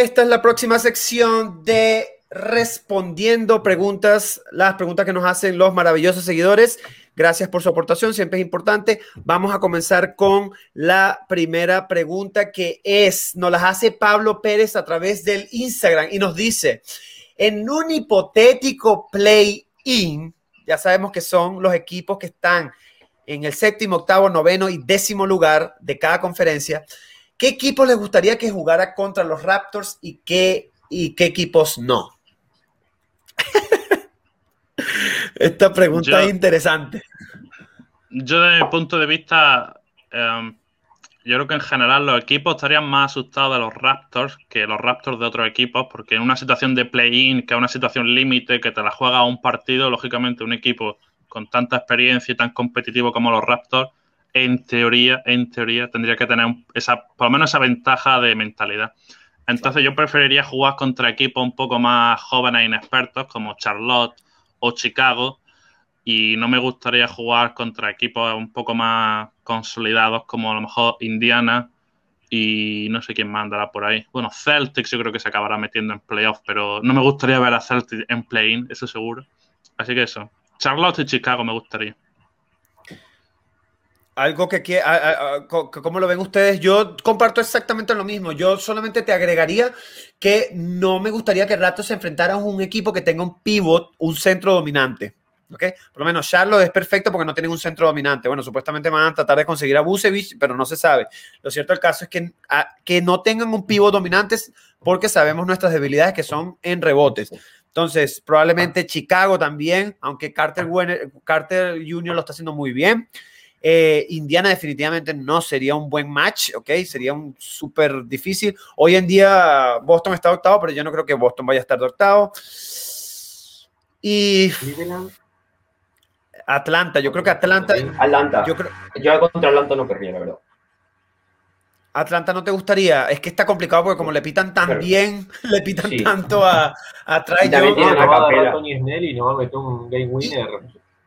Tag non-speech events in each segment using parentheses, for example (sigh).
esta es la próxima sección de respondiendo preguntas, las preguntas que nos hacen los maravillosos seguidores. Gracias por su aportación, siempre es importante. Vamos a comenzar con la primera pregunta que es, nos las hace Pablo Pérez a través del Instagram y nos dice, en un hipotético play-in, ya sabemos que son los equipos que están en el séptimo, octavo, noveno y décimo lugar de cada conferencia. ¿Qué equipos les gustaría que jugara contra los Raptors y qué, y qué equipos no? (laughs) Esta pregunta es interesante. Yo, desde mi punto de vista, em, yo creo que en general los equipos estarían más asustados de los Raptors que los Raptors de otros equipos, porque en una situación de play-in, que es una situación límite, que te la juega un partido, lógicamente un equipo con tanta experiencia y tan competitivo como los Raptors, en teoría, en teoría, tendría que tener esa, por lo menos esa ventaja de mentalidad. Entonces yo preferiría jugar contra equipos un poco más jóvenes e inexpertos, como Charlotte o Chicago, y no me gustaría jugar contra equipos un poco más consolidados, como a lo mejor Indiana y no sé quién más andará por ahí. Bueno, Celtics yo creo que se acabará metiendo en playoffs, pero no me gustaría ver a Celtics en play-in, eso seguro. Así que eso. Charlotte y Chicago me gustaría. Algo que, ¿cómo lo ven ustedes? Yo comparto exactamente lo mismo. Yo solamente te agregaría que no me gustaría que Rato se enfrentara a un equipo que tenga un pivot, un centro dominante. ¿ok? Por lo menos Charlotte es perfecto porque no tienen un centro dominante. Bueno, supuestamente van a tratar de conseguir a Busevich, pero no se sabe. Lo cierto del caso es que, que no tengan un pivot dominante porque sabemos nuestras debilidades que son en rebotes. Entonces, probablemente Chicago también, aunque Carter, Carter Jr. lo está haciendo muy bien. Eh, Indiana definitivamente no sería un buen match, ¿ok? Sería un súper difícil. Hoy en día Boston está octavo, pero yo no creo que Boston vaya a estar de octavo. Y Atlanta, yo creo que Atlanta. Atlanta. Yo, creo, yo contra Atlanta no querría, la verdad. Atlanta no te gustaría, es que está complicado porque como le pitan tan bien, (laughs) le pitan tanto a, a Trae y,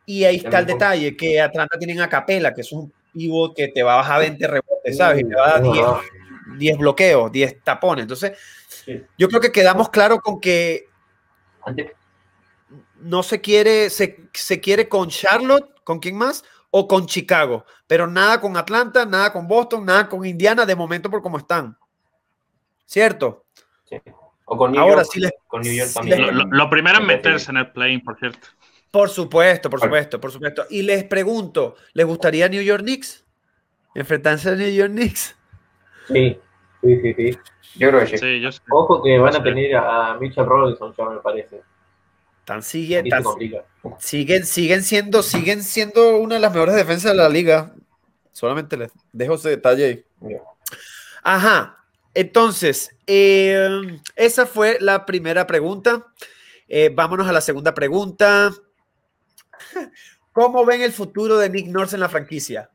ahí está el detalle, que Atlanta tienen a Capela, que es un pivot que te va a bajar 20 rebotes, ¿sabes? Y te va a dar 10, bloqueos, 10 tapones. Entonces, yo creo que quedamos claros con que no se quiere, se, se quiere con Charlotte, ¿con quién más? o con Chicago, pero nada con Atlanta, nada con Boston, nada con Indiana de momento por cómo están. ¿Cierto? Sí. O con New Ahora, York, sí les, con New York también. Lo, primero es meterse en el play por cierto. Por supuesto, por supuesto, por supuesto. Y les pregunto, ¿les gustaría New York Knicks? ¿Enfrentarse a New York Knicks? Sí, sí, sí, sí. Yo creo que sí. Ojo que van a tener a Mitchell Robinson, ya me parece. Tan siguen, siguen, siguen siendo, siguen siendo una de las mejores defensas de la liga. Solamente les dejo ese detalle ahí. Ajá. Entonces, eh, esa fue la primera pregunta. Eh, vámonos a la segunda pregunta. ¿Cómo ven el futuro de Nick Nurse en la franquicia?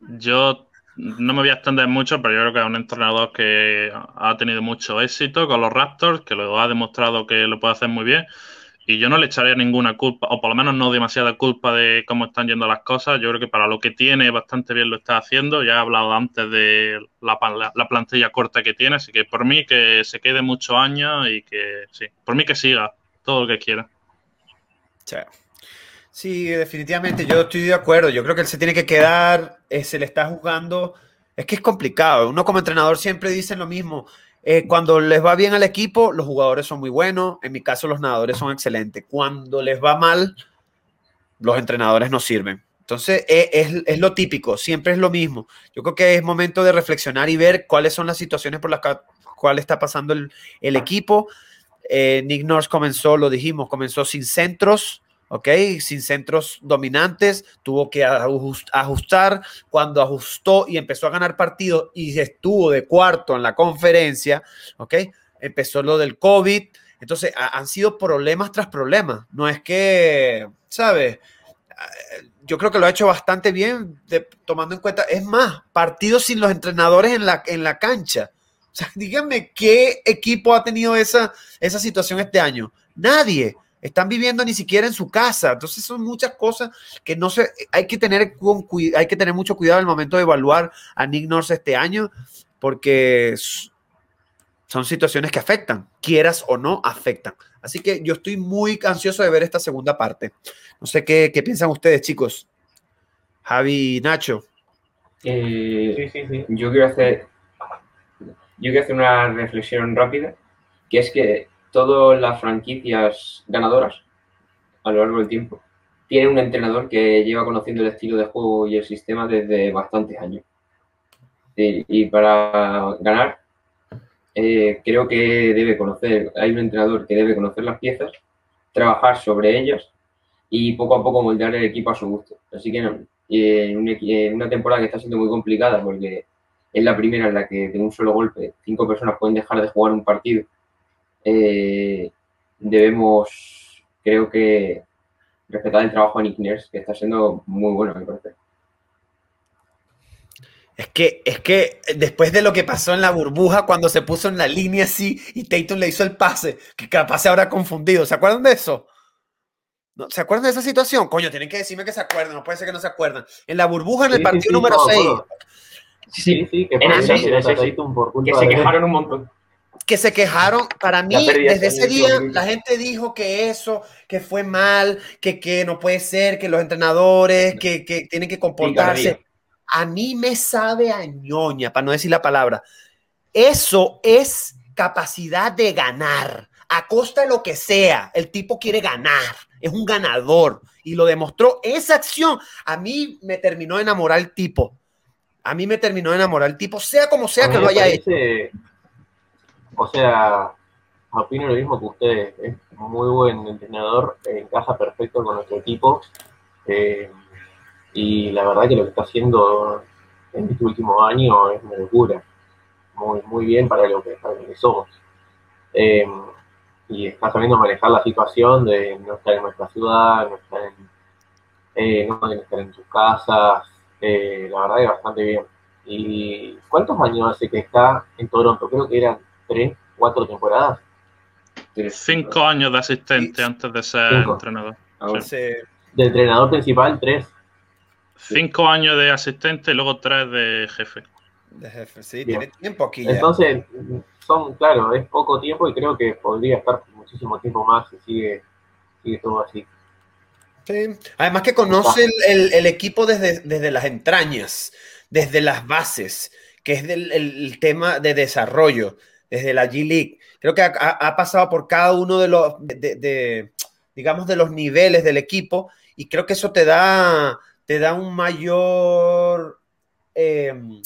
Yo no me voy a extender mucho, pero yo creo que es un entrenador que ha tenido mucho éxito con los Raptors, que lo ha demostrado que lo puede hacer muy bien. Y yo no le echaría ninguna culpa, o por lo menos no demasiada culpa de cómo están yendo las cosas. Yo creo que para lo que tiene, bastante bien lo está haciendo. Ya he hablado antes de la, la plantilla corta que tiene, así que por mí que se quede muchos años y que sí, por mí que siga todo lo que quiera. Chao. Sí, definitivamente, yo estoy de acuerdo. Yo creo que él se tiene que quedar, eh, se le está jugando. Es que es complicado. Uno como entrenador siempre dice lo mismo. Eh, cuando les va bien al equipo, los jugadores son muy buenos. En mi caso, los nadadores son excelentes. Cuando les va mal, los entrenadores no sirven. Entonces, e, es, lo típico, siempre es lo mismo. Yo creo que es momento de reflexionar y ver cuáles son las situaciones por las cuales está pasando el, equipo. Eh, Nick Nurse comenzó, lo dijimos, comenzó sin centros ¿ok? Sin centros dominantes, tuvo que ajustar. Cuando ajustó y empezó a ganar partidos y estuvo de cuarto en la conferencia, ¿ok? Empezó lo del COVID. Entonces, han sido problemas tras problemas. No es que, ¿sabes? Yo creo que lo ha hecho bastante bien, tomando en cuenta, es más, partidos sin los entrenadores en la, en la cancha. O sea, (laughs) díganme qué equipo ha tenido esa, esa situación este año. Nadie están viviendo ni siquiera en su casa. Entonces son muchas cosas que no se, hay que tener, hay que tener mucho cuidado al momento de evaluar a Nick Nurse este año, porque son situaciones que afectan, quieras o no, afectan. Así que yo estoy muy ansioso de ver esta segunda parte. No sé qué, qué piensan ustedes, chicos. Javi Nacho. Eh, sí, sí, sí. Yo quiero hacer yo quiero hacer una reflexión rápida, que es que todas las franquicias ganadoras a lo largo del tiempo tienen un entrenador que lleva conociendo el estilo de juego y el sistema desde bastantes años. Y, para ganar, eh, creo que debe conocer, hay un entrenador que debe conocer las piezas, trabajar sobre ellas y poco a poco moldear el equipo a su gusto. Así que en una temporada que está siendo muy complicada porque es la primera en la que de un solo golpe cinco personas pueden dejar de jugar un partido. Eh, debemos, creo que, respetar el trabajo de Nick Nurse, que está siendo muy bueno, me parece. Es que, es que después de lo que pasó en la burbuja, cuando se puso en la línea así y Tatum le hizo el pase, que capaz se habrá confundido. ¿Se acuerdan de eso? ¿No? ¿Se acuerdan de esa situación? Coño, tienen que decirme que se acuerdan, no puede ser que no se acuerdan. En la burbuja, en el partido número 6, Sí, sí, que, que se quejaron un montón. Que se quejaron, para mí, desde ese día, la gente dijo que eso, que fue mal, que, que no puede ser, que los entrenadores, que, que tienen que comportarse. A mí me sabe a ñoña, para no decir la palabra. Eso es capacidad de ganar, a costa de lo que sea. El tipo quiere ganar, es un ganador y lo demostró. Esa acción a mí me terminó de enamorar el tipo a mí me terminó de enamorar el tipo, sea como sea que lo haya hecho. O sea, opino lo mismo que usted, es muy buen entrenador, encaja perfecto con nuestro equipo. Eh, y la verdad que lo que está haciendo en este último año es una locura. Muy, muy bien para lo que, somos. Eh, y está sabiendo manejar la situación de no estar en nuestra ciudad, no estar en, eh, no estar en sus casas, eh, la verdad es bastante bien. ¿Y cuántos años hace que está en Toronto? Creo que eran tres, cuatro temporadas. Cinco años de asistente antes de ser entrenador. De entrenador principal, tres. Cinco años de asistente y luego tres de jefe. De jefe, sí, tiene tiempo aquí. Entonces, son, claro, es poco tiempo y creo que podría estar muchísimo tiempo más si sigue, sigue todo así. Además que conoce el, equipo desde, desde, las entrañas, desde las bases, que es del, el, tema de desarrollo, desde la G League. Creo que ha, pasado por cada uno de los, de, digamos, de los niveles del equipo y creo que eso te da, te da un mayor, em,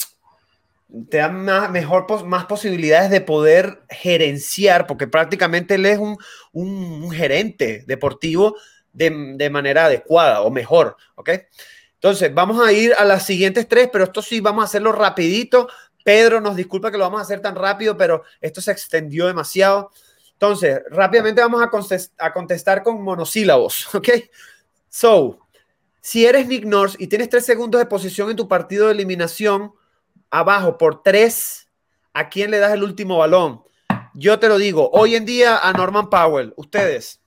te da más, mejor, más posibilidades de poder gerenciar, porque prácticamente él es un, un gerente deportivo de, manera adecuada o mejor, ¿ok? Entonces, vamos a ir a las siguientes tres, pero esto sí, vamos a hacerlo rapidito. Pedro nos disculpa que lo vamos a hacer tan rápido, pero esto se extendió demasiado. Entonces, rápidamente vamos a, a contestar con monosílabos, (laughs) ¿ok? So, si eres Nick Nurse y tienes tres segundos de posición en tu partido de eliminación, abajo por tres, ¿a quién le das el último balón? Yo te lo digo, hoy en día a Norman Powell. Ustedes.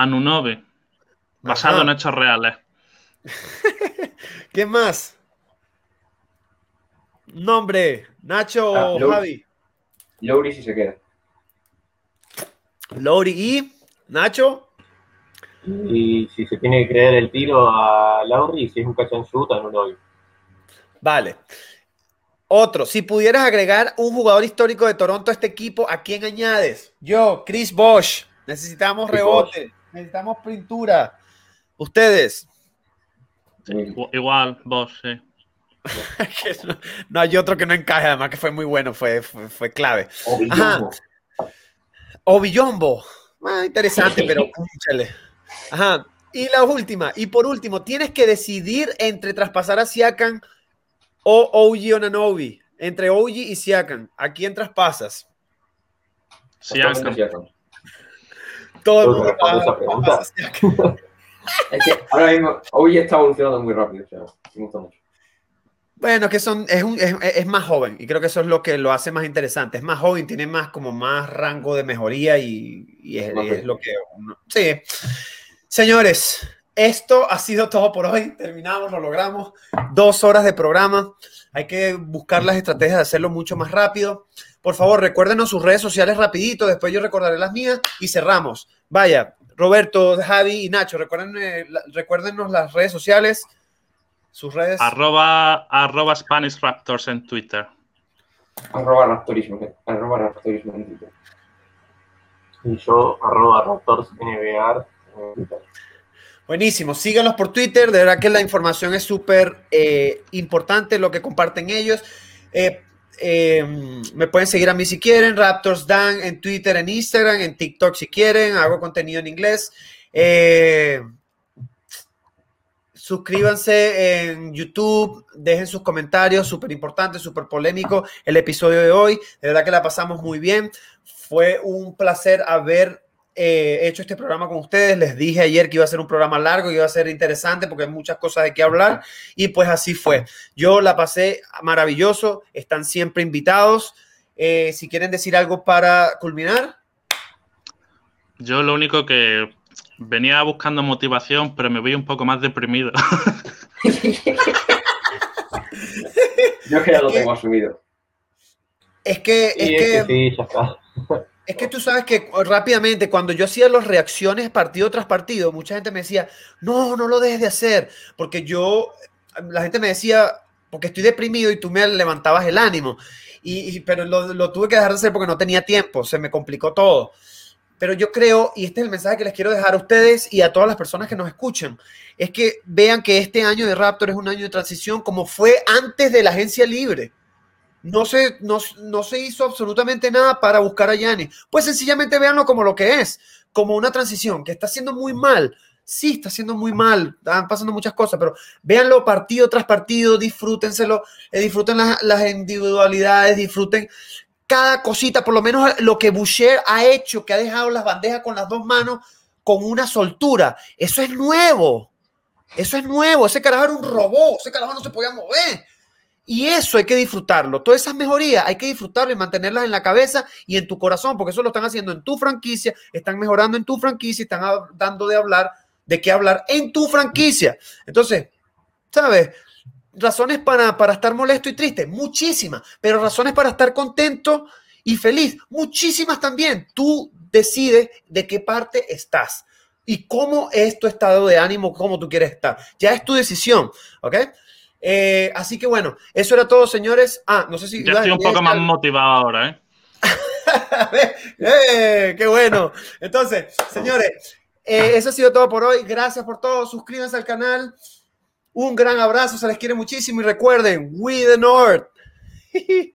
Anunobe, basado en hechos reales. (laughs) ¿Qué más? Nombre, Nacho ah, o Javi. Lowry si se queda. Lowry y Nacho. Y si se tiene que creer el tiro a Lowry, si es un catch and shoot, a Vale. Otro, si pudieras agregar un jugador histórico de Toronto a este equipo, ¿a quién añades? Yo, Chris Bosch. Necesitamos rebote. Necesitamos pintura. Ustedes. igual, vos, sí. (laughs) no, hay otro que no encaje, además que fue muy bueno, fue, fue, clave. O Villombo. Ah, interesante, pero Ajá. Y la última, y por último, tienes que decidir entre traspasar a Siakan o OG Onanobi. Entre OG y Siakan. ¿A quién traspasas? Siakan. Todo el mundo esa pregunta. (laughs) es que ahora mismo, hoy está evolucionando muy rápido, me gusta mucho. Bueno, que son, es, un, es, es, más joven y creo que eso es lo que lo hace más interesante. Es más joven, tiene más como más rango de mejoría y, y es, lo que sí. Señores, esto ha sido todo por hoy. Terminamos, lo logramos. Dos horas de programa. Hay que buscar las estrategias de hacerlo mucho más rápido. Por favor, recuérdenos sus redes sociales rapidito. Después yo recordaré las mías y cerramos. Vaya, Roberto, Javi y Nacho, recuerden, eh, recuérdenos las redes sociales. Sus redes. Arroba, arroba Spanish Raptors en Twitter. Arroba Raptorismo, arroba Raptorismo en Twitter. Y yo, arroba Raptors NBA en Twitter. Buenísimo, síganlos por Twitter, de verdad que la información es súper eh, importante, lo que comparten ellos. Eh, eh, me pueden seguir a mí si quieren, Raptors Dan en Twitter, en Instagram, en TikTok si quieren, hago contenido en inglés. suscríbanse en YouTube, dejen sus comentarios, súper importante, súper polémico el episodio de hoy. De verdad que la pasamos muy bien. Fue un placer haber he hecho este programa con ustedes. Les dije ayer que iba a ser un programa largo, que iba a ser interesante porque hay muchas cosas de qué hablar y pues así fue. Yo la pasé maravilloso, están siempre invitados. Eh, si quieren decir algo para culminar. Yo lo único que venía buscando motivación, pero me voy un poco más deprimido. (laughs) Yo que ya lo tengo asumido. Es que, es que, sí, ya está. Es que tú sabes que rápidamente, cuando yo hacía las reacciones partido tras partido, mucha gente me decía, no, no lo dejes de hacer, porque yo, la gente me decía, porque estoy deprimido y tú me levantabas el ánimo, y, pero lo, lo, tuve que dejar de hacer porque no tenía tiempo, se me complicó todo. Pero yo creo, y este es el mensaje que les quiero dejar a ustedes y a todas las personas que nos escuchan, es que vean que este año de Raptor es un año de transición como fue antes de la agencia libre no se, no, se hizo absolutamente nada para buscar a Yanni. Pues sencillamente véanlo como lo que es, como una transición que está haciendo muy mal. Sí, está haciendo muy mal, están pasando muchas cosas, pero véanlo partido tras partido, disfrútenselo, eh, disfruten las, las, individualidades, disfruten cada cosita, por lo menos lo que Boucher ha hecho, que ha dejado las bandejas con las dos manos con una soltura. Eso es nuevo. Eso es nuevo. Ese carajo era un robot. Ese carajo no se podía mover. Y eso hay que disfrutarlo. Todas esas mejorías hay que disfrutarlo y mantenerlas en la cabeza y en tu corazón, porque eso lo están haciendo en tu franquicia, están mejorando en tu franquicia, están dando de hablar, de qué hablar en tu franquicia. Entonces, ¿sabes? Razones para, para estar molesto y triste, muchísimas, pero razones para estar contento y feliz, muchísimas también. Tú decides de qué parte estás y cómo es tu estado de ánimo, cómo tú quieres estar. Ya es tu decisión, ¿ok? Eh, así que bueno, eso era todo, señores. Ah, no sé si. Ya estoy un poco más motivado ahora, (laughs) ¿eh? ¿eh? ¡Qué bueno! Entonces, señores, eh, eso ha sido todo por hoy. Gracias por todo. Suscríbanse al canal. Un gran abrazo, se les quiere muchísimo y recuerden, We the North. (laughs)